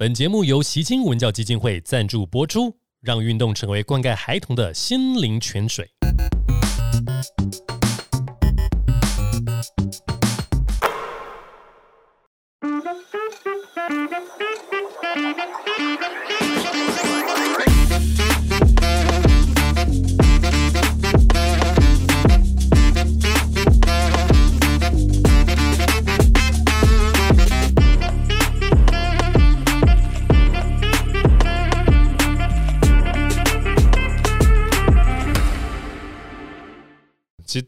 本节目由习金文教基金会赞助播出，让运动成为灌溉孩童的心灵泉水。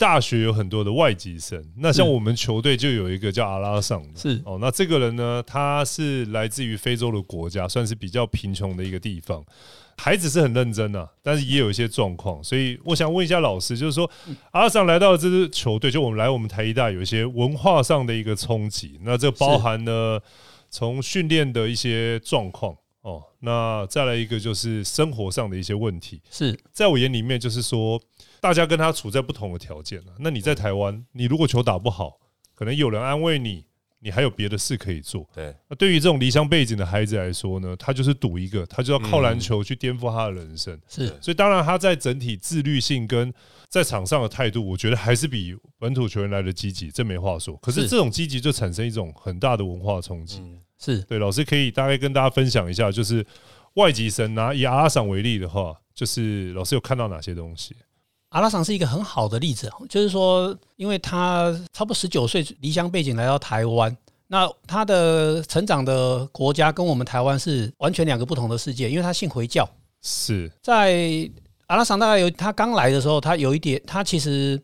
大学有很多的外籍生，那像我们球队就有一个叫阿拉桑的，是。哦，那这个人呢，他是来自于非洲的国家，算是比较贫穷的一个地方。孩子是很认真啊，但是也有一些状况，所以我想问一下老师，就是说阿拉桑来到这支球队，就我们来我们台一大有一些文化上的一个冲击，那这包含呢从训练的一些状况哦，那再来一个就是生活上的一些问题，是在我眼里面就是说。大家跟他处在不同的条件了。那你在台湾，你如果球打不好，可能有人安慰你，你还有别的事可以做。对。那对于这种离乡背景的孩子来说呢，他就是赌一个，他就要靠篮球去颠覆他的人生。是。所以当然他在整体自律性跟在场上的态度，我觉得还是比本土球员来的积极，这没话说。可是这种积极就产生一种很大的文化冲击。是对。老师可以大概跟大家分享一下，就是外籍生拿以阿拉桑为例的话，就是老师有看到哪些东西？阿拉桑是一个很好的例子，就是说，因为他差不多十九岁离乡背景来到台湾，那他的成长的国家跟我们台湾是完全两个不同的世界，因为他信回教。是在阿拉桑大概有他刚来的时候，他有一点，他其实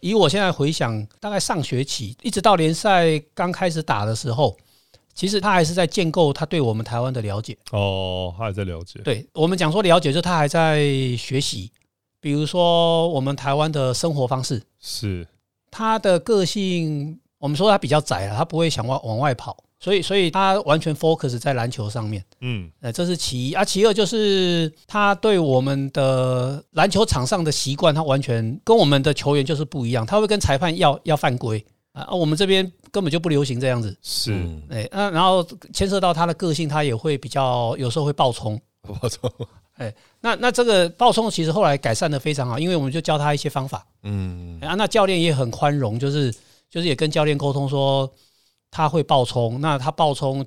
以我现在回想，大概上学期一直到联赛刚开始打的时候，其实他还是在建构他对我们台湾的了解。哦，他还在了解。对我们讲说了解，就是他还在学习。比如说，我们台湾的生活方式是他的个性，我们说他比较窄了，他不会想往往外跑，所以所以他完全 focus 在篮球上面。嗯，呃，这是其一啊，其二就是他对我们的篮球场上的习惯，他完全跟我们的球员就是不一样，他会跟裁判要要犯规啊，我们这边根本就不流行这样子。是，哎，那然后牵涉到他的个性，他也会比较有时候会爆冲，爆冲。哎，那那这个爆冲其实后来改善的非常好，因为我们就教他一些方法，嗯，啊，那教练也很宽容，就是就是也跟教练沟通说他会爆冲，那他爆冲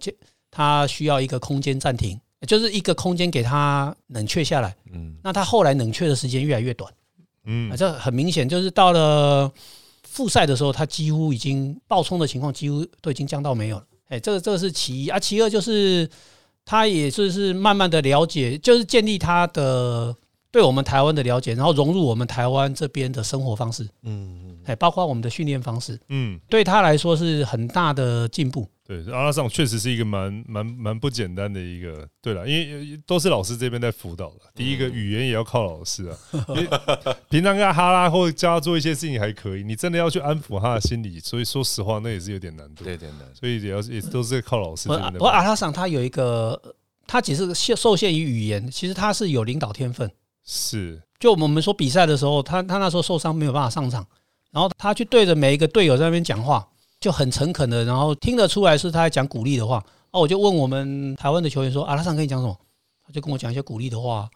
他需要一个空间暂停，就是一个空间给他冷却下来，嗯，那他后来冷却的时间越来越短，嗯，这很明显就是到了复赛的时候，他几乎已经爆冲的情况几乎都已经降到没有了，哎，这个这个是其一。啊，其二就是。他也就是慢慢的了解，就是建立他的对我们台湾的了解，然后融入我们台湾这边的生活方式，嗯嗯，哎，包括我们的训练方式，嗯，对他来说是很大的进步。对，阿拉桑确实是一个蛮蛮蛮不简单的一个。对了，因为都是老师这边在辅导的。第一个语言也要靠老师啊。平常跟他哈拉或教他做一些事情还可以，你真的要去安抚他的心理，所以说实话，那也是有点难度。对，点难。所以也要也都是靠老师。我阿拉桑他有一个，他只是限受限于语言，其实他是有领导天分。是。就我们说比赛的时候，他他那时候受伤没有办法上场，然后他去对着每一个队友在那边讲话。就很诚恳的，然后听得出来是他在讲鼓励的话。哦，我就问我们台湾的球员说：“阿拉桑跟你讲什么？”他就跟我讲一些鼓励的话。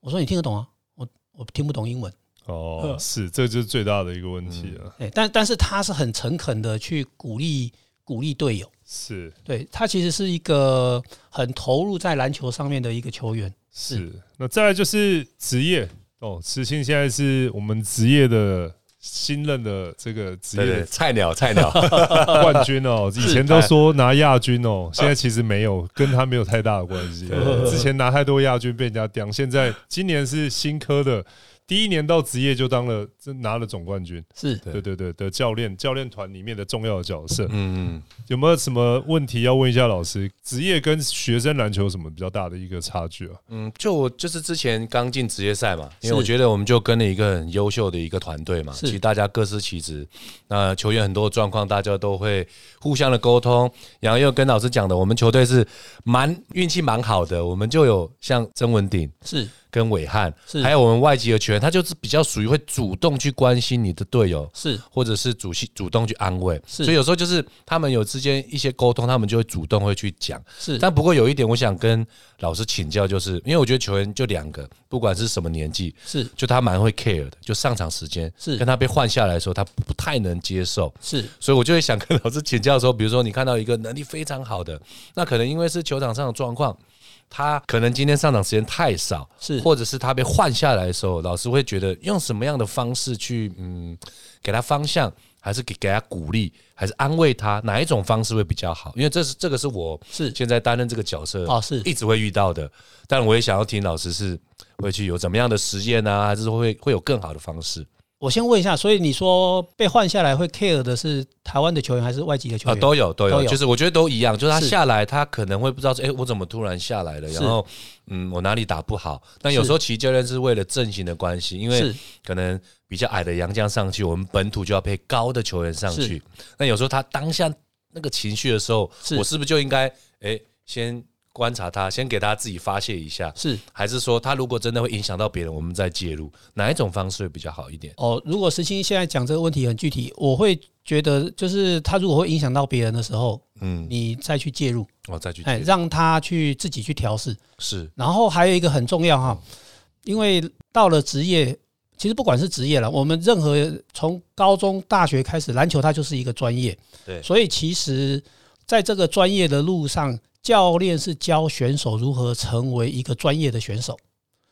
我说：“你听得懂啊？”我我听不懂英文。哦，是，这就是最大的一个问题了。哎，但但是他是很诚恳的去鼓励鼓励队友。是，对他其实是一个很投入在篮球上面的一个球员。是，那再来就是职业哦，慈青现在是我们职业的。新任的这个职业 菜鸟，菜鸟冠军哦，以前都说拿亚军哦，现在其实没有，跟他没有太大的关系。之前拿太多亚军被人家刁，现在今年是新科的。第一年到职业就当了，这拿了总冠军，是对对对的教练，教练团里面的重要的角色。嗯嗯，有没有什么问题要问一下老师？职业跟学生篮球有什么比较大的一个差距啊？嗯，就我就是之前刚进职业赛嘛，因为我觉得我们就跟了一个很优秀的一个团队嘛，其实大家各司其职。那球员很多状况，大家都会互相的沟通。然后又跟老师讲的，我们球队是蛮运气蛮好的，我们就有像曾文鼎是。跟伟汉，还有我们外籍的球员，他就是比较属于会主动去关心你的队友，是。或者是主主动去安慰，所以有时候就是他们有之间一些沟通，他们就会主动会去讲。是，但不过有一点，我想跟老师请教，就是因为我觉得球员就两个，不管是什么年纪，是。就他蛮会 care 的，就上场时间是。跟他被换下来的时候，他不太能接受，是，所以我就会想跟老师请教的时候，比如说你看到一个能力非常好的，那可能因为是球场上的状况。他可能今天上场时间太少，是，或者是他被换下来的时候，老师会觉得用什么样的方式去嗯给他方向，还是给给他鼓励，还是安慰他，哪一种方式会比较好？因为这是这个是我是现在担任这个角色哦，是一直会遇到的，但我也想要听老师是会去有怎么样的实验呢，还是会会有更好的方式？我先问一下，所以你说被换下来会 care 的是台湾的球员还是外籍的球员？啊，都有都有，就是我觉得都一样，就是他下来，他可能会不知道说，哎，我怎么突然下来了？然后，嗯，我哪里打不好？但有时候其实教练是为了阵型的关系，因为可能比较矮的杨将上去，我们本土就要配高的球员上去。那有时候他当下那个情绪的时候，我是不是就应该，哎，先？观察他，先给他自己发泄一下，是。还是说他如果真的会影响到别人，我们再介入，哪一种方式会比较好一点？哦，如果石青现在讲这个问题很具体，我会觉得就是他如果会影响到别人的时候，嗯，你再去介入，哦，再去，哎，让他去自己去调试，是。然后还有一个很重要哈，因为到了职业，其实不管是职业了，我们任何从高中、大学开始，篮球它就是一个专业，对，所以其实在这个专业的路上。教练是教选手如何成为一个专业的选手，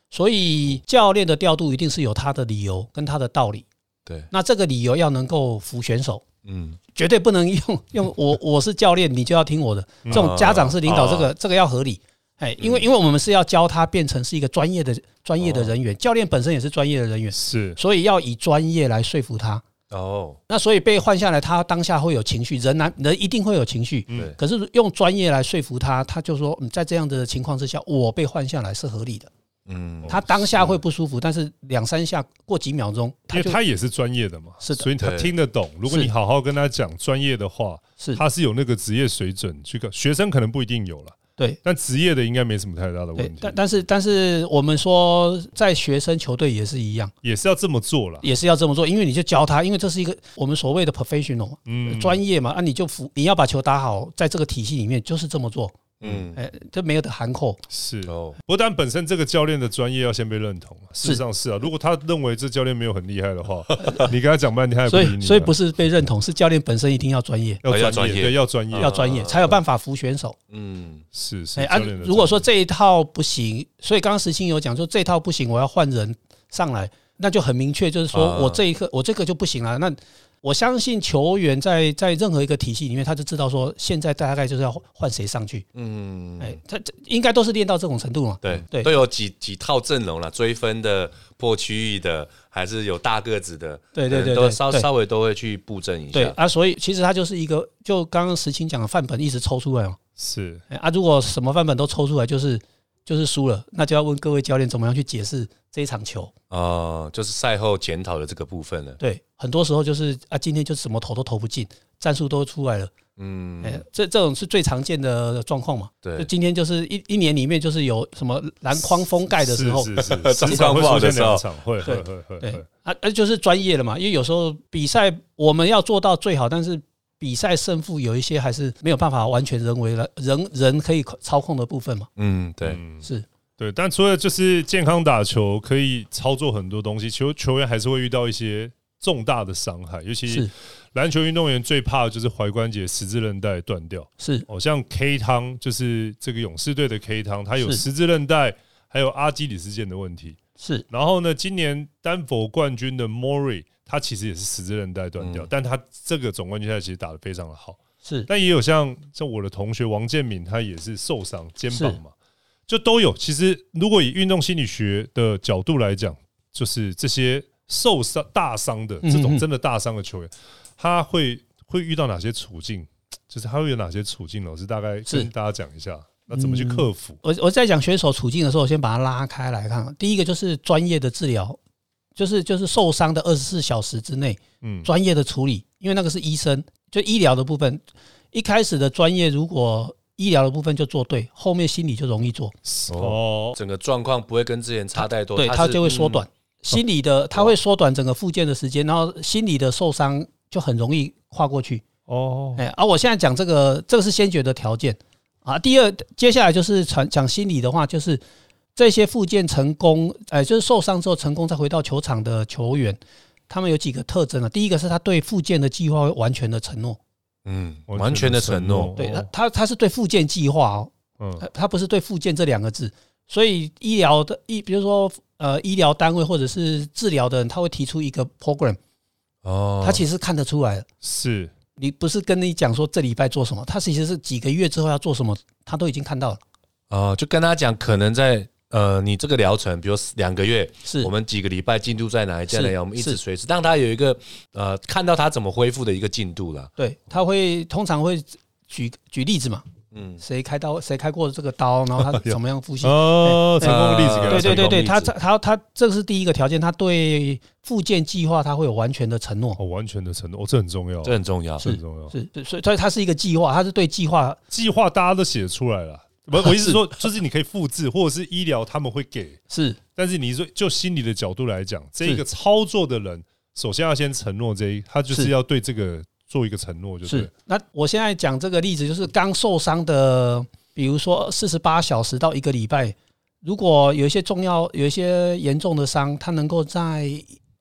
所以教练的调度一定是有他的理由跟他的道理。对，那这个理由要能够服选手，嗯，绝对不能用用 我我是教练，你就要听我的。这种家长是领导，这个这个要合理。哎，因为因为我们是要教他变成是一个专业的专业的人员，教练本身也是专业的人员，是，所以要以专业来说服他。哦，那所以被换下来，他当下会有情绪，人难人一定会有情绪。嗯，可是用专业来说服他，他就说，嗯在这样的情况之下，我被换下来是合理的。嗯，他当下会不舒服，但是两三下过几秒钟，因为他也是专业的嘛，是的，所以他听得懂。如果你好好跟他讲专业的话，是他是有那个职业水准，这个学生可能不一定有了。对，但职业的应该没什么太大的问题。但但是但是我们说，在学生球队也是一样，也是要这么做了，也是要这么做，因为你就教他，因为这是一个我们所谓的 professional，嗯，专业嘛，啊，你就服，你要把球打好，在这个体系里面就是这么做。嗯，哎，这没有的含扣是哦。不但本身这个教练的专业要先被认同，事实上是啊。如果他认为这教练没有很厉害的话，你跟他讲半天，他也不理你。所以不是被认同，是教练本身一定要专业，要专业，对，要专业，要专业，才有办法服选手。嗯，是是。哎，如果说这一套不行，所以刚刚石青有讲说这套不行，我要换人上来，那就很明确，就是说我这一刻我这个就不行了。那我相信球员在在任何一个体系里面，他就知道说现在大概就是要换谁上去。嗯，哎，他这应该都是练到这种程度嘛？对对，都有几几套阵容了，追分的、破区域的，还是有大个子的。对对对，都稍稍微都会去布阵一下。对啊，所以其实他就是一个，就刚刚石青讲的范本一直抽出来嘛。是啊，如果什么范本都抽出来，就是就是输了，那就要问各位教练怎么样去解释这一场球。哦，就是赛后检讨的这个部分了。对。很多时候就是啊，今天就什么投都投不进，战术都出来了。嗯，哎，这这种是最常见的状况嘛。对，就今天就是一一年里面就是有什么篮筐封盖的时候，是是是，经常会出现两场，会会会会对啊，那就是专业了嘛。因为有时候比赛我们要做到最好，但是比赛胜负有一些还是没有办法完全人为了人人可以操控的部分嘛。嗯，对，是。对，但除了就是健康打球可以操作很多东西，球球员还是会遇到一些。重大的伤害，尤其是篮球运动员最怕的就是踝关节十字韧带断掉。是，哦，像 K 汤就是这个勇士队的 K 汤，他有十字韧带，还有阿基里斯腱的问题。是，然后呢，今年丹佛冠军的 Mori，他其实也是十字韧带断掉，但他这个总冠军赛其实打的非常的好。是，但也有像像我的同学王建敏，他也是受伤肩膀嘛，就都有。其实如果以运动心理学的角度来讲，就是这些。受伤大伤的这种真的大伤的球员，他会会遇到哪些处境？就是他会有哪些处境？老师大概跟大家讲一下，那怎么去克服？我我在讲选手处境的时候，我先把它拉开来看。第一个就是专业的治疗，就是就是受伤的二十四小时之内，嗯，专业的处理，因为那个是医生，就医疗的部分。一开始的专业如果医疗的部分就做对，后面心理就容易做，哦，整个状况不会跟之前差太多，对，它就会缩嗯短。心理的它会缩短整个复健的时间，然后心理的受伤就很容易跨过去。哦，哎，而、我现在讲这个，这个是先决的条件啊。第二，接下来就是传讲心理的话，就是这些复健成功，哎，就是受伤之后成功再回到球场的球员，他们有几个特征啊。第一个是他对复健的计划会完全的承诺，嗯，完全的承诺，对他哦他他是对复健计划哦，嗯呃他不是对复健这两个字。所以医疗的医，比如说呃医疗单位或者是治疗的人，他会提出一个 program，哦，他其实看得出来。是你不是跟你讲说这礼拜做什么，他其实是几个月之后要做什么，他都已经看到了。哦，就跟他讲，可能在呃，你这个疗程，比如两个月，是我们几个礼拜进度在哪一，在哪里，是我们一直随时让他有一个呃，看到他怎么恢复的一个进度了。对，他会通常会举举例子嘛，嗯，谁开刀，谁开过这个刀，然后他 怎么样复习。哦，成功的例子给他对对对对，他他他这个是第一个条件，他对复健计划他会有完全的承诺。哦，完全的承诺，哦，这很重要，这很重要。这很重要。是，对所以所以它是一个计划，它是对计划计划大家都写出来了，不，我意思是说，就是你可以复制，或者是医疗他们会给，是。但是你说就心理的角度来讲，这一个操作的人，首先要先承诺这一，他就是是。要对这个做一个承诺，就是。那我现在讲这个例子，就是刚受伤的，比如说四十八小时到一个礼拜，如果有一些重要、有一些严重的伤，他能够在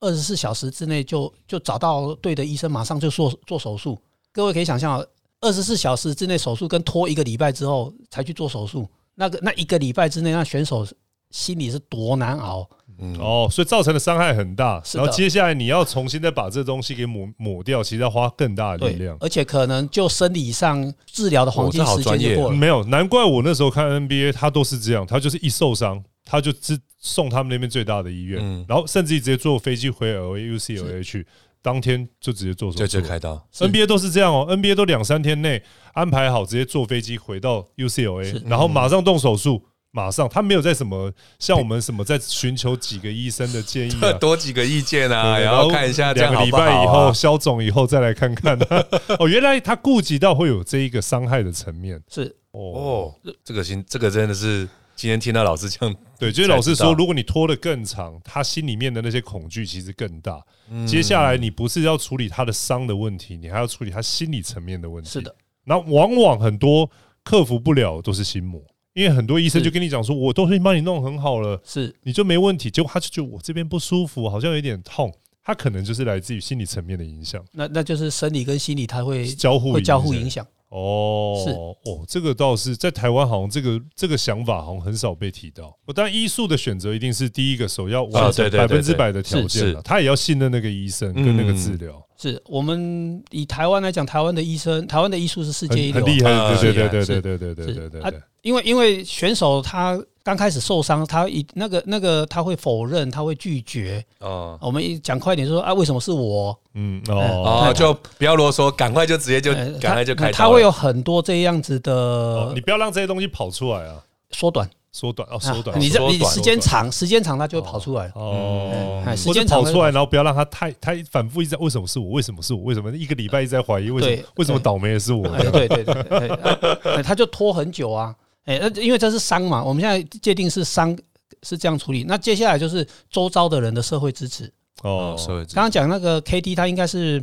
二十四小时之内就就找到对的医生，马上就做做手术。各位可以想象，二十四小时之内手术跟拖一个礼拜之后才去做手术，那个那一个礼拜之内，那选手心里是多难熬。嗯，哦，所以造成的伤害很大，然后接下来你要重新再把这东西给抹抹掉，其实要花更大的力对量，。而且可能就生理上治疗的黄金时间就过了。没有，难怪我那时候看 NBA，他都是这样，他就是一受伤，他就直送他们那边最大的医院，嗯然后甚至直接坐飞机回 L A U C L A 去，当天就直接做手就术就。开刀。NBA 都是这样哦，NBA 都两三天内安排好，直接坐飞机回到 UCLA，然后马上动手术，马上他没有在什么像我们什么在寻求几个医生的建议啊，多几个意见啊，然后看一下这两个礼样好不好啊拜以后消肿以后再来看看。哦，原来他顾及到会有这一个伤害的层面是哦。哦，这个心这个真的是今天听到老师这样，对，就是老师说，如果你拖得更长，他心里面的那些恐惧其实更大。嗯接下来你不是要处理他的伤的问题，你还要处理他心理层面的问题。是的，那往往很多克服不了都是心魔，因为很多医生就跟你讲说，我都会帮你弄很好了，是。你就没问题。结果他就觉得我这边不舒服，好像有点痛，他可能就是来自于心理层面的影响，那那就是生理跟心理，它会交互会交互影影响。哦，是。哦，这个倒是在台湾好像这个这个想法好像很少被提到。我当然医术的选择一定是第一个首要完成百分之百的条件了是，他也要信任那个医生跟那个治疗，是我们以台湾来讲，台湾的医生，台湾的医术是世界一流啊，很很厉害，啊对对是对对是对对对对对对对，因为因为选手他刚开始受伤，他一那个那个他会否认，他会拒绝。哦我们一讲快一点说啊，为什么是我？嗯哦，哦就不要啰嗦，赶快就直接就呃赶快就开。他他会有很多这样子哦，的你不要让这些东西跑出来啊，缩短，缩短哦，啊缩短，你这你时间长，时间长它就会跑出来。哦哎，时间长跑出来，然后不要让它太太反复一直在为什么是我？为什么是我？为什么一个礼拜一直在怀疑？为什么为什么倒霉的是我？哎，对对对他就拖很久啊。哎，那因为这是伤嘛，我们现在界定是伤是这样处理。那接下来就是周遭的人的社会支持。哦哦，，社会刚刚讲那个 K D，它应该是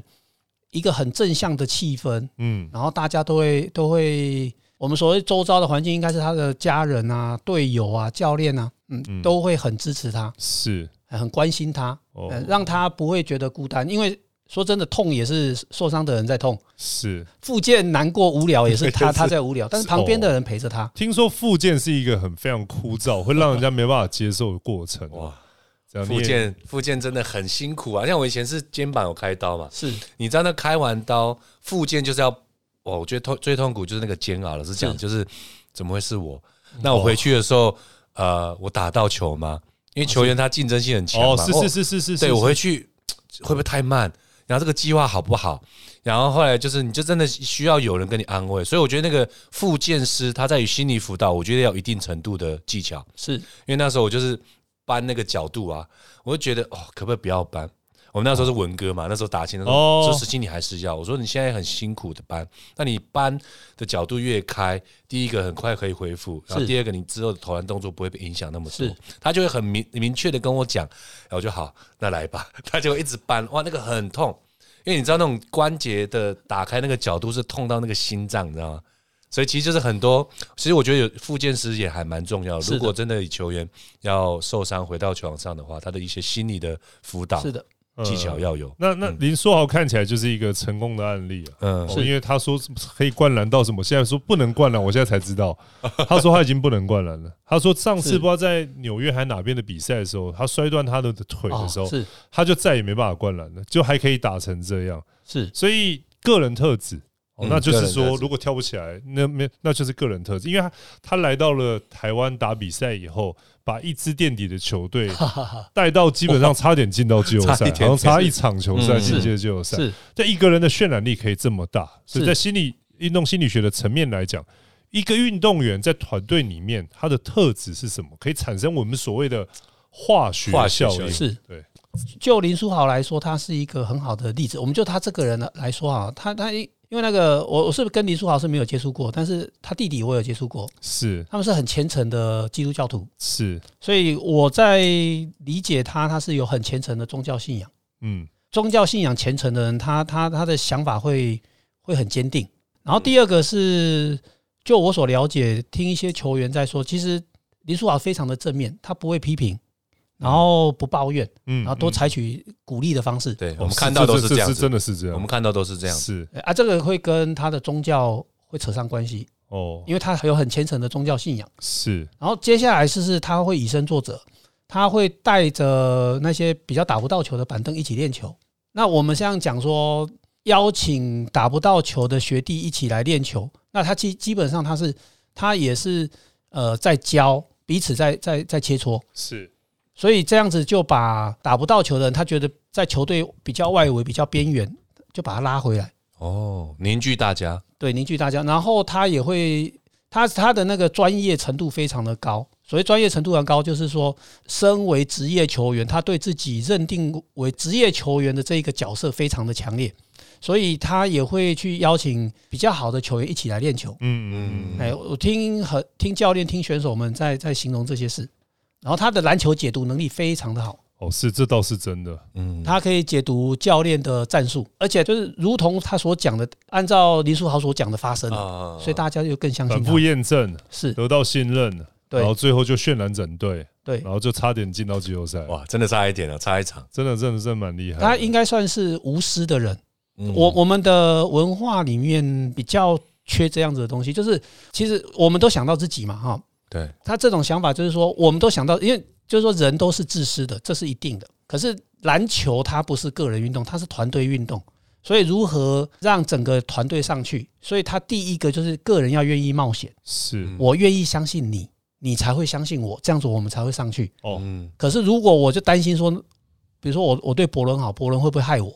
一个很正向的气氛，嗯，然后大家都会都会，我们所谓周遭的环境应该是他的家人啊、队友啊、教练啊，嗯，嗯都会很支持他，是很关心他，哦呃，让他不会觉得孤单。因为说真的，痛也是受伤的人在痛，是。复健难过无聊也是他是他在无聊，但是旁边的人陪着他。听说复健是一个很非常枯燥，会让人家没办法接受的过程。哇复健复健真的很辛苦啊！像我以前是肩膀有开刀嘛，是你知道那开完刀复健就是要，哦，我觉得痛最痛苦就是那个煎熬。了，是讲，是就是怎么会是我？那我回去的时候，呃，我打到球吗？因为球员他竞争性很强嘛。哦，是是是是是，对我回去会不会太慢？然后这个计划好不好？然后后来就是，你就真的需要有人跟你安慰，所以我觉得那个复健师他在于心理辅导，我觉得要有一定程度的技巧。是因为那时候我就是搬那个角度啊，我就觉得哦，可不可以不要搬？我们那时候是文哥嘛，那时候打琴的时哦。候，说石青你还是要，我说你现在很辛苦的搬，那你搬的角度越开，第一个很快可以恢复，然后第二个你之后的投篮动作不会被影响那么多是，他就会很明明确的跟我讲，然后就好，那来吧，他就会一直搬，哇，那个很痛，因为你知道那种关节的打开那个角度是痛到那个心脏，你知道吗？所以其实就是很多，其实我觉得有复健师也还蛮重要。如果真的球员要受伤回到球场上的话，他的一些心理的辅导是的，技巧要有。那那林书豪看起来就是一个成功的案例啊。嗯，是，因为他说可以灌篮到什么，现在说不能灌篮，我现在才知道。他说他已经不能灌篮了。他说上次不知道在纽约还哪边的比赛的时候，他摔断他的腿的时候，哦是他就再也没办法灌篮了，就还可以打成这样。是所以个人特质，那就是说，如果跳不起来，那没那就是个人特质。因为他他来到了台湾打比赛以后，把一支垫底的球队 带到基本上差点进到 季后赛，差一点好像差一场球赛嗯进阶季后赛。是这一个人的渲染力可以这么大，所以在心理运动心理学的层面来讲，一个运动员在团队里面他的特质是什么，可以产生我们所谓的化学化学效应。是对，就林书豪来说，他是一个很好的例子。我们就他这个人来说啊，他他因为那个我我是跟林书豪是没有接触过，但是他弟弟我有接触过，是。他们是很虔诚的基督教徒，是，所以我在理解他，他是有很虔诚的宗教信仰。嗯，宗教信仰虔诚的人，他他他的想法会会很坚定。然后第二个是，就我所了解，听一些球员在说，其实林书豪非常的正面，他不会批评，然后不抱怨，嗯然后多采取鼓励的方式。对，哦我们看到都是这样子，真的是这样。我们看到都是这样。是啊，这个会跟他的宗教会扯上关系，哦，因为他有很虔诚的宗教信仰。是然后接下来是是他会以身作则，他会带着那些比较打不到球的板凳一起练球。那我们这样讲说，邀请打不到球的学弟一起来练球，那他基基本上他是他也是呃在教彼此在在在切磋，是所以这样子就把打不到球的人，他觉得在球队比较外围、比较边缘，就把他拉回来。哦，凝聚大家，对，凝聚大家，然后他也会，他他的那个专业程度非常的高。所谓专业程度很高，就是说，身为职业球员，他对自己认定为职业球员的这一个角色非常的强烈，所以他也会去邀请比较好的球员一起来练球。嗯嗯哎，我听和听教练、听选手们在在形容这些事，然后他的篮球解读能力非常的好。哦，是这倒是真的。嗯，他可以解读教练的战术，而且就是如同他所讲的，按照林书豪所讲的发生，啊所以大家就更相信他反复。验证，是得到信任，对然后最后就渲染整队，对，然后就差点进到季后赛。哇，真的差一点了，差一场。真的，真的，真的蛮厉害。他应该算是无私的人。嗯我我们的文化里面比较缺这样子的东西，就是其实我们都想到自己嘛，哈。对，他这种想法就是说，我们都想到，因为就是说人都是自私的，这是一定的。可是篮球它不是个人运动，它是团队运动，所以如何让整个团队上去？所以他第一个就是个人要愿意冒险，是我愿意相信你，你才会相信我，这样子我们才会上去。哦，嗯，可是如果我就担心说，比如说我我对伯伦好，伯伦会不会害我？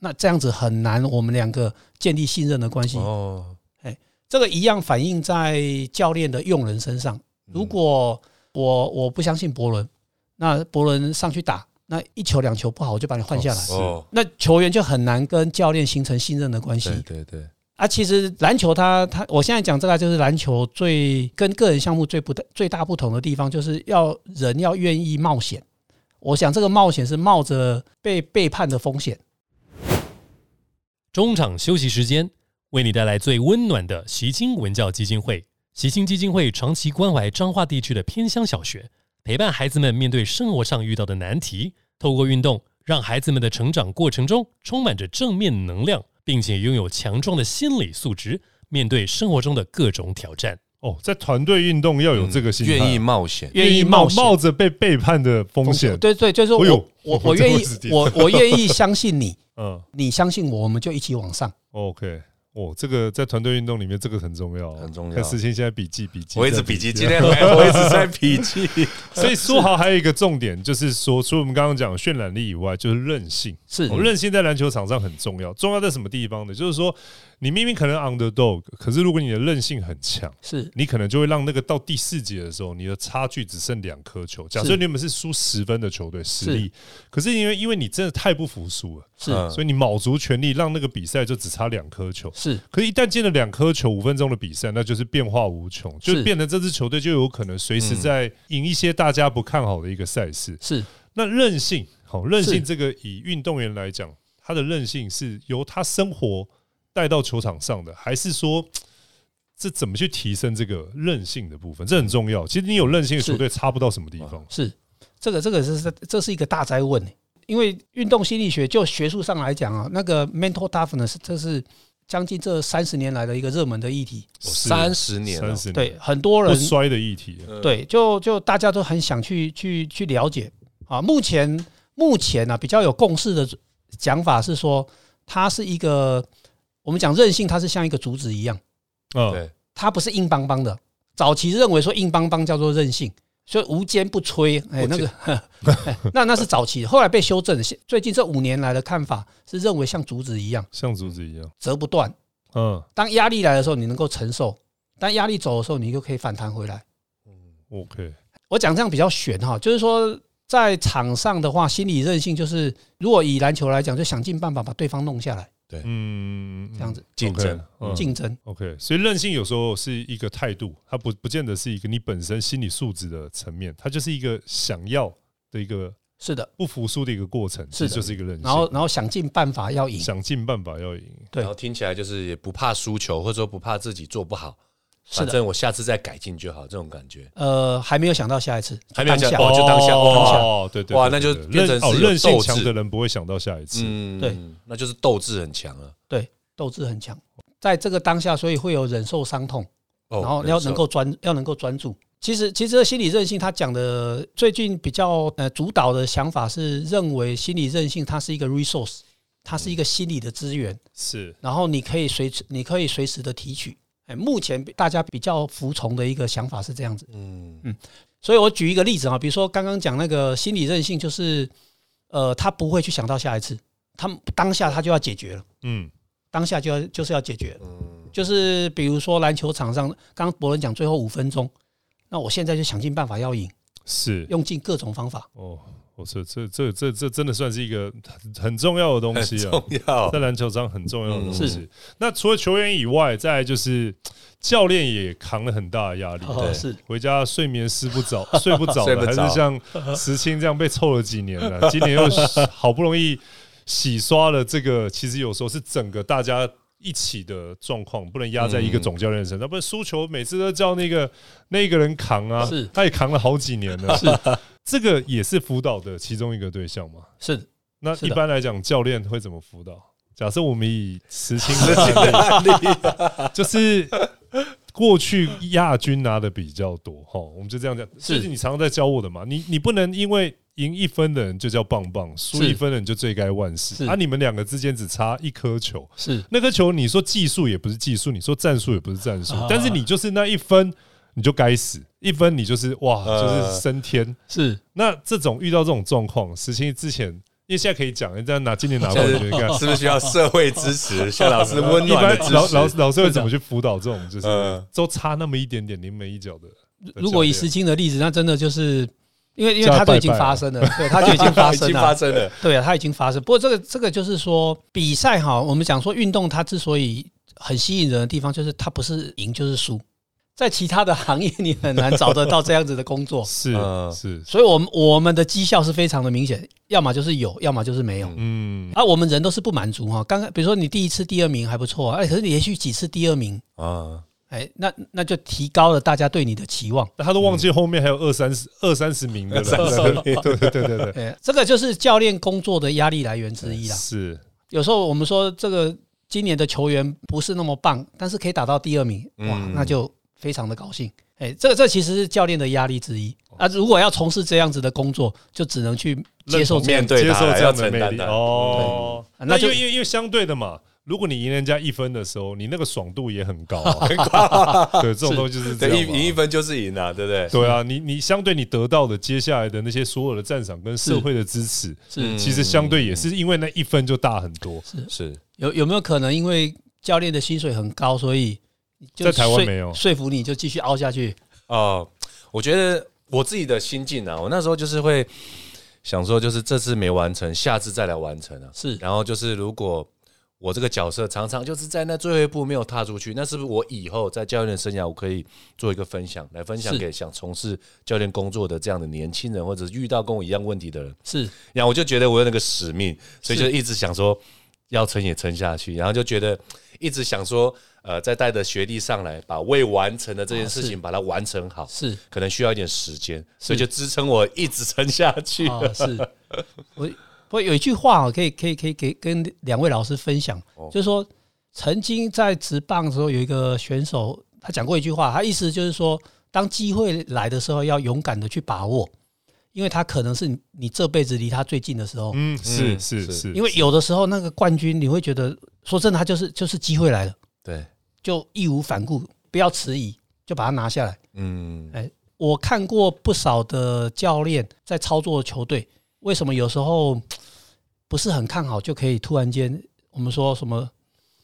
那这样子很难，我们两个建立信任的关系。哦，哎这个一样反映在教练的用人身上。如果我我不相信伯伦，那伯伦上去打，那一球两球不好，我就把你换下来。哦，那球员就很难跟教练形成信任的关系对对对，啊。其实篮球它它，我现在讲这个就是篮球最跟个人项目最不最大不同的地方，就是要人要愿意冒险。我想这个冒险是冒着被背叛的风险。中场休息时间，为你带来最温暖的习青文教基金会。习青基金会长期关怀彰化地区的偏乡小学，陪伴孩子们面对生活上遇到的难题，透过运动，让孩子们的成长过程中充满着正面能量，并且拥有强壮的心理素质，面对生活中的各种挑战。哦，在团队运动要有这个心态，愿意冒险，愿意冒冒险。冒着被背叛的风险。对对，就是我哎呦我我我愿意我我愿意相信你，嗯。你相信我，我们就一起往上。，OK，哦，这个在团队运动里面这个很重要，很重要看思清现在笔记笔记，我一直在笔记，今天来我一直在笔记。所以书豪还有一个重点，就是说，除了我们刚刚讲渲染力以外，就是韧性。是哦，韧性在篮球场上很重要。重要在什么地方呢？就是说，你明明可能 underdog，可是如果你的韧性很强，是。你可能就会让那个到第四节的时候，你的差距只剩两颗球。假设你们是输十分的球队实力，可是因为因为你真的太不服输了，是，所以你卯足全力让那个比赛就只差两颗球。是，可是一旦进了两颗球，五分钟的比赛，那就是变化无穷，就变成这支球队就有可能随时在赢一些大家不看好的一个赛事。是，那韧性，好，韧性这个以运动员来讲，他的韧性是由他生活。带到球场上的，还是说 这怎么去提升这个韧性的部分？这很重要。其实你有韧性的球队，差不到什么地方。是这个，这个是这是一个大灾问。因为运动心理学就学术上来讲啊，那个 mental toughness 这是将近这三十年来的一个热门的议题。三十年，三十年，对很多人摔的议题。对，就就大家都很想去去去了解啊。目前目前呢，比较有共识的讲法是说，它是一个。我们讲韧性，它是像一个竹子一样，嗯，它不是硬邦邦的。早期认为说硬邦邦叫做韧性，所以无坚不摧。哎，那个，那那是早期，后来被修正。最近这五年来的看法是认为像竹子一样，像竹子一样折不断。嗯，当压力来的时候，你能够承受；当压力走的时候，你就可以反弹回来。嗯，OK。我讲这样比较悬哈，就是说在场上的话，心理韧性就是，如果以篮球来讲，就想尽办法把对方弄下来。对，嗯，这样子竞争，竞争，OK，所以任性有时候是一个态度，它不不见得是一个你本身心理素质的层面，它就是一个想要的一个，是的，不服输的一个过程，是就是一个任性，然后然后想尽办法要赢，想尽办法要赢，对，然后听起来就是也不怕输球，或者说不怕自己做不好。反正我下次再改进就好，这种感觉。呃，还没有想到下一次，还没有想到就当下哦，对对，哇，那就变成是韧性强的人不会想到下一次，嗯，对，那就是斗志很强了。对，斗志很强，在这个当下，所以会有忍受伤痛，然后要能够专，要能够专注。其实，其实心理韧性，他讲的最近比较呃主导的想法是认为心理韧性它是一个 resource，它是一个心理的资源，是，然后你可以随时，你可以随时的提取。哎，目前大家比较服从的一个想法是这样子，嗯。嗯，所以我举一个例子啊，比如说刚刚讲那个心理韧性，就是呃，他不会去想到下一次，他当下他就要解决了，嗯，当下就要就是要解决，嗯，就是比如说篮球场上，刚刚博伦讲最后五分钟，那我现在就想尽办法要赢，是。用尽各种方法，哦。我这这这这这真的算是一个很很重要的东西啊！重要在篮球上很重要的东西。那除了球员以外，再就是教练也扛了很大的压力。对，是回家睡眠睡不着，睡不着，还是像石青这样被凑了几年了。今年又好不容易洗刷了这个，其实有时候是整个大家一起的状况，不能压在一个总教练身上。不然输球每次都叫那个那个人扛啊，是他也扛了好几年了。是。这个也是辅导的其中一个对象嘛？是。那一般来讲，教练会怎么辅导？假设我们以慈青的案例，就是过去亚军拿的比较多哈，我们就这样讲。是你常常在教我的嘛？你你不能因为赢一分的人就叫棒棒，输一分的人就罪该万死。啊，你们两个之间只差一颗球，是那颗球，你说技术也不是技术，你说战术也不是战术，但是你就是那一分。你就该死一分，你就是哇，就是升天。是那这种遇到这种状况，石青之前，因为现在可以讲，你这样拿今年拿冠军，看是不是需要社会支持？像老师温暖的支持，老老老师会怎么去辅导这种？就是都差那么一点点临门一脚的。如果以石青的例子，那真的就是因为因为他都已经发生了，对，他就已经发生了，发生了，对啊，他已经发生。不过这个这个就是说比赛哈，我们讲说运动，它之所以很吸引人的地方，就是它不是赢就是输。在其他的行业，你很难找得到这样子的工作。是是，所以，我们我们的绩效是非常的明显，要么就是有，要么就是没有。嗯，而我们人都是不满足哈。刚刚比如说你第一次第二名还不错，哎，可是连续几次第二名啊，哎，那那就提高了大家对你的期望。他都忘记后面还有二三十二三十名的了。对对对对对，这个就是教练工作的压力来源之一啦。是，有时候我们说这个今年的球员不是那么棒，但是可以打到第二名，哇，那就。非常的高兴，哎，这个这其实是教练的压力之一啊。如果要从事这样子的工作，就只能去接受面对接受这样的魅力哦。那就因为因为相对的嘛，如果你赢人家一分的时候，你那个爽度也很高。对，这种东西就是这样。赢一分就是赢啊，对不对？对啊，你你相对你得到的接下来的那些所有的赞赏跟社会的支持，是其实相对也是因为那一分就大很多。是是有有没有可能因为？教练的薪水很高，所以在台湾没有说服你就继续凹下去。哦，我觉得我自己的心境啊，我那时候就是会想说，就是这次没完成，下次再来完成啊。是，然后就是如果。我这个角色常常就是在那最后一步没有踏出去，那是不是我以后在教练生涯我可以做一个分享，来分享给想从事教练工作的这样的年轻人，或者遇到跟我一样问题的人？是，然后我就觉得我有那个使命，所以就一直想说要撑也撑下去，然后就觉得一直想说，呃，再带着学弟上来，把未完成的这件事情把它完成好，是，可能需要一点时间，所以就支撑我一直撑下去。是，我。我有一句话可以可以可以给跟两位老师分享，就是说，曾经在职棒的时候，有一个选手，他讲过一句话，他意思就是说，当机会来的时候，要勇敢的去把握，因为他可能是你这辈子离他最近的时候。嗯，是是是，因为有的时候那个冠军，你会觉得说真的，他就是就是机会来了，对，就义无反顾，不要迟疑，就把它拿下来。嗯，哎，我看过不少的教练在操作球队，为什么有时候？不是很看好就可以突然间，我们说什么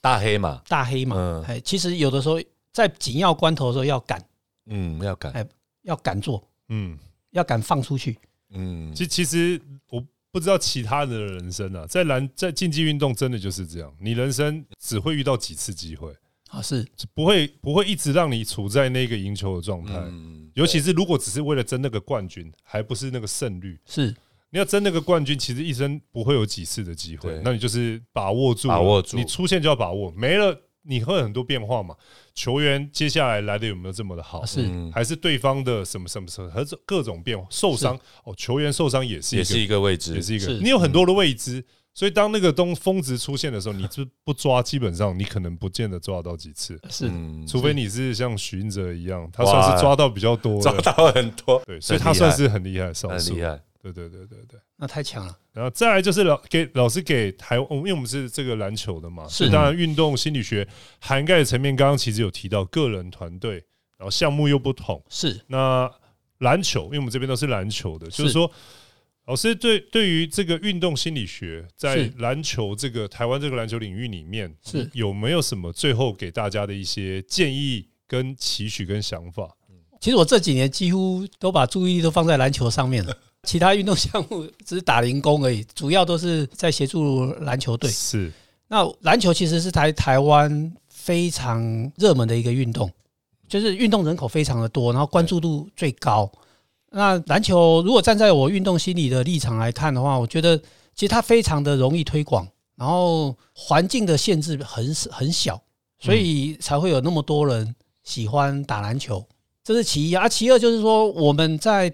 大黑马？大黑马，哎，其实有的时候在紧要关头的时候要赶，嗯，要赶，哎，要敢做，嗯，要敢放出去，嗯。其其实我不知道其他的人生啊，在篮在竞技运动真的就是这样，你人生只会遇到几次机会啊，是不会不会一直让你处在那个赢球的状态，尤其是如果只是为了争那个冠军，还不是那个胜率是。你要争那个冠军，其实一生不会有几次的机会，那你就是把握住，把握住，你出现就要把握，没了你会很多变化嘛。球员接下来来的有没有这么的好？是还是对方的什么什么什么和各种变化？受伤哦，球员受伤也是也是一个位置，也是一个，你有很多的未知，所以当那个东峰值出现的时候，你就不抓，基本上你可能不见得抓到几次，是，除非你是像许英哲一样，他算是抓到比较多，抓到很多，对，所以他算是很厉害，很厉害。对对对对对，那太强了。然后再来就是老给老师给台湾，因为我们是这个篮球的嘛，是。当然运动心理学涵盖的层面，刚刚其实有提到个人、团队，然后项目又不同。是。那篮球，因为我们这边都是篮球的，就是说老师对对于这个运动心理学在篮球这个台湾这个篮球领域里面，是有没有什么最后给大家的一些建议、跟期许、跟想法？其实我这几年几乎都把注意力都放在篮球上面了。其他运动项目只是打零工而已，主要都是在协助篮球队。是，那篮球其实是台台湾非常热门的一个运动，就是运动人口非常的多，然后关注度最高。那篮球如果站在我运动心理的立场来看的话，我觉得其实它非常的容易推广，然后环境的限制很很小，所以才会有那么多人喜欢打篮球。这是其一啊，其二就是说我们在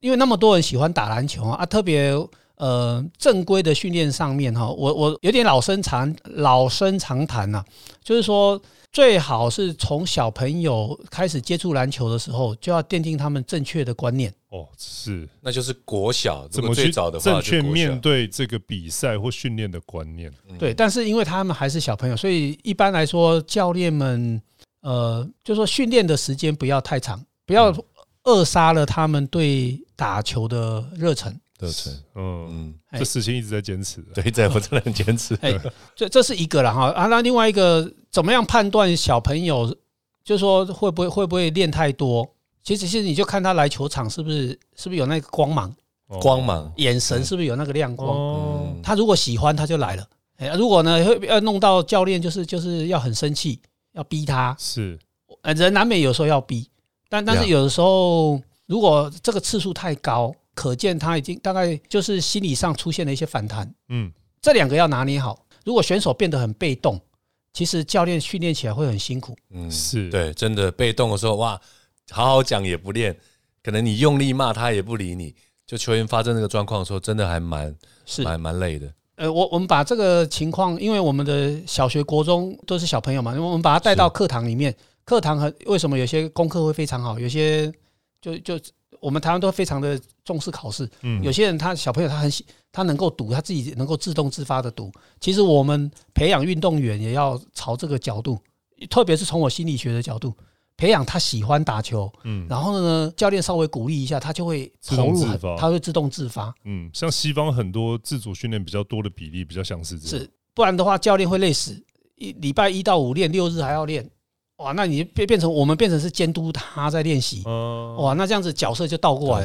因为那么多人喜欢打篮球啊，特别呃正规的训练上面哈，我我有点老生常老生常谈呐，就是说最好是从小朋友开始接触篮球的时候，就要奠定他们正确的观念。哦，是，那就是国小怎么最早的正确面对这个比赛或训练的观念。对，但是因为他们还是小朋友，所以一般来说教练们呃，就说训练的时间不要太长，不要。扼杀了他们对打球的热忱。热忱，嗯嗯，这事情一直在坚持，对，在不断坚持。哎，这这是一个了哈啊。那另外一个，怎么样判断小朋友，就是说会不会会不会练太多？其实其实你就看他来球场是不是是不是有那个光芒，光芒，眼神是不是有那个亮光？他如果喜欢，他就来了。哎，如果呢会要弄到教练，就是就是要很生气，要逼他。是，呃，人难免有时候要逼。但但是有的时候，如果这个次数太高，可见他已经大概就是心理上出现了一些反弹。嗯，这两个要拿捏好。如果选手变得很被动，其实教练训练起来会很辛苦。嗯，是对，真的被动的时候，哇，好好讲也不练，可能你用力骂他也不理你。就球员发生这个状况的时候，真的还蛮是蛮蛮累的。呃，我我们把这个情况，因为我们的小学、国中都是小朋友嘛，我们把他带到课堂里面。课堂很为什么有些功课会非常好，有些就就我们台湾都非常的重视考试。嗯，有些人他小朋友他很喜他能够读，他自己能够自动自发的读。其实我们培养运动员也要朝这个角度，特别是从我心理学的角度培养他喜欢打球。嗯，然后呢，教练稍微鼓励一下，他就会投入，他会自动自发。嗯，像西方很多自主训练比较多的比例，比较像是这样。是，不然的话教练会累死。一礼拜一到五练，六日还要练，哇，那你变变成我们变成是监督他在练习，哇，那这样子角色就倒过来，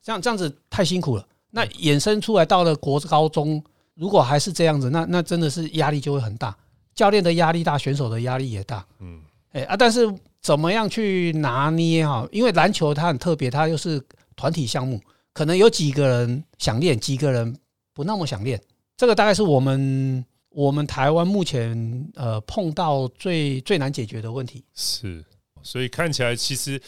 这样这样子太辛苦了。那衍生出来到了国高中，如果还是这样子，那那真的是压力就会很大，教练的压力大，选手的压力也大。嗯，哎啊，但是怎么样去拿捏哈？因为篮球它很特别，它又是团体项目，可能有几个人想练，几个人不那么想练。这个大概是我们我们台湾目前呃碰到最最难解决的问题。是，所以看起来其实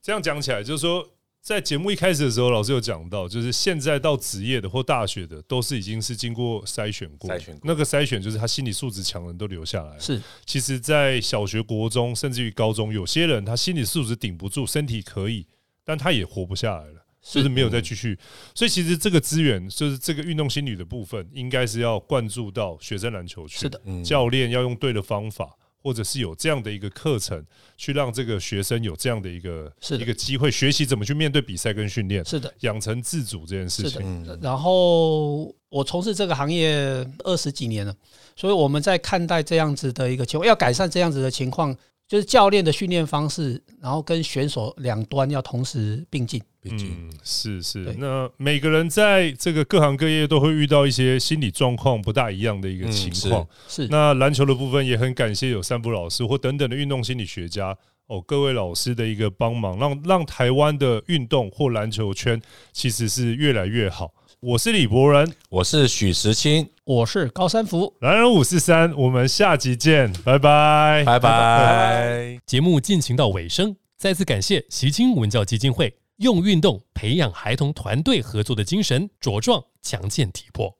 这样讲起来，就是说。在节目一开始的时候，老师有讲到，就是现在到职业的或大学的，都是已经是经过筛选过。筛选那个筛选就是他心理素质强的人都留下来。是，其实，在小学、国中，甚至于高中，有些人他心理素质顶不住，身体可以，但他也活不下来了，就是没有再继续。所以，其实这个资源就是这个运动心理的部分，应该是要灌注到学生篮球去。是的，教练要用对的方法。或者是有这样的一个课程，去让这个学生有这样的一个一个机会，学习怎么去面对比赛跟训练，是的，养成自主这件事情。然后我从事这个行业二十几年了，所以我们在看待这样子的一个情况，要改善这样子的情况。就是教练的训练方式，然后跟选手两端要同时并进。嗯，是是。那每个人在这个各行各业都会遇到一些心理状况不大一样的一个情况。是。那篮球的部分也很感谢有三浦老师或等等的运动心理学家哦，各位老师的一个帮忙，让让台湾的运动或篮球圈其实是越来越好。我是李博仁，我是许时清，我是高山福，男人五四三，我们下集见，拜拜，拜拜。节目进行到尾声，再次感谢习清文教基金会，用运动培养孩童团队合作的精神，茁壮强健体魄。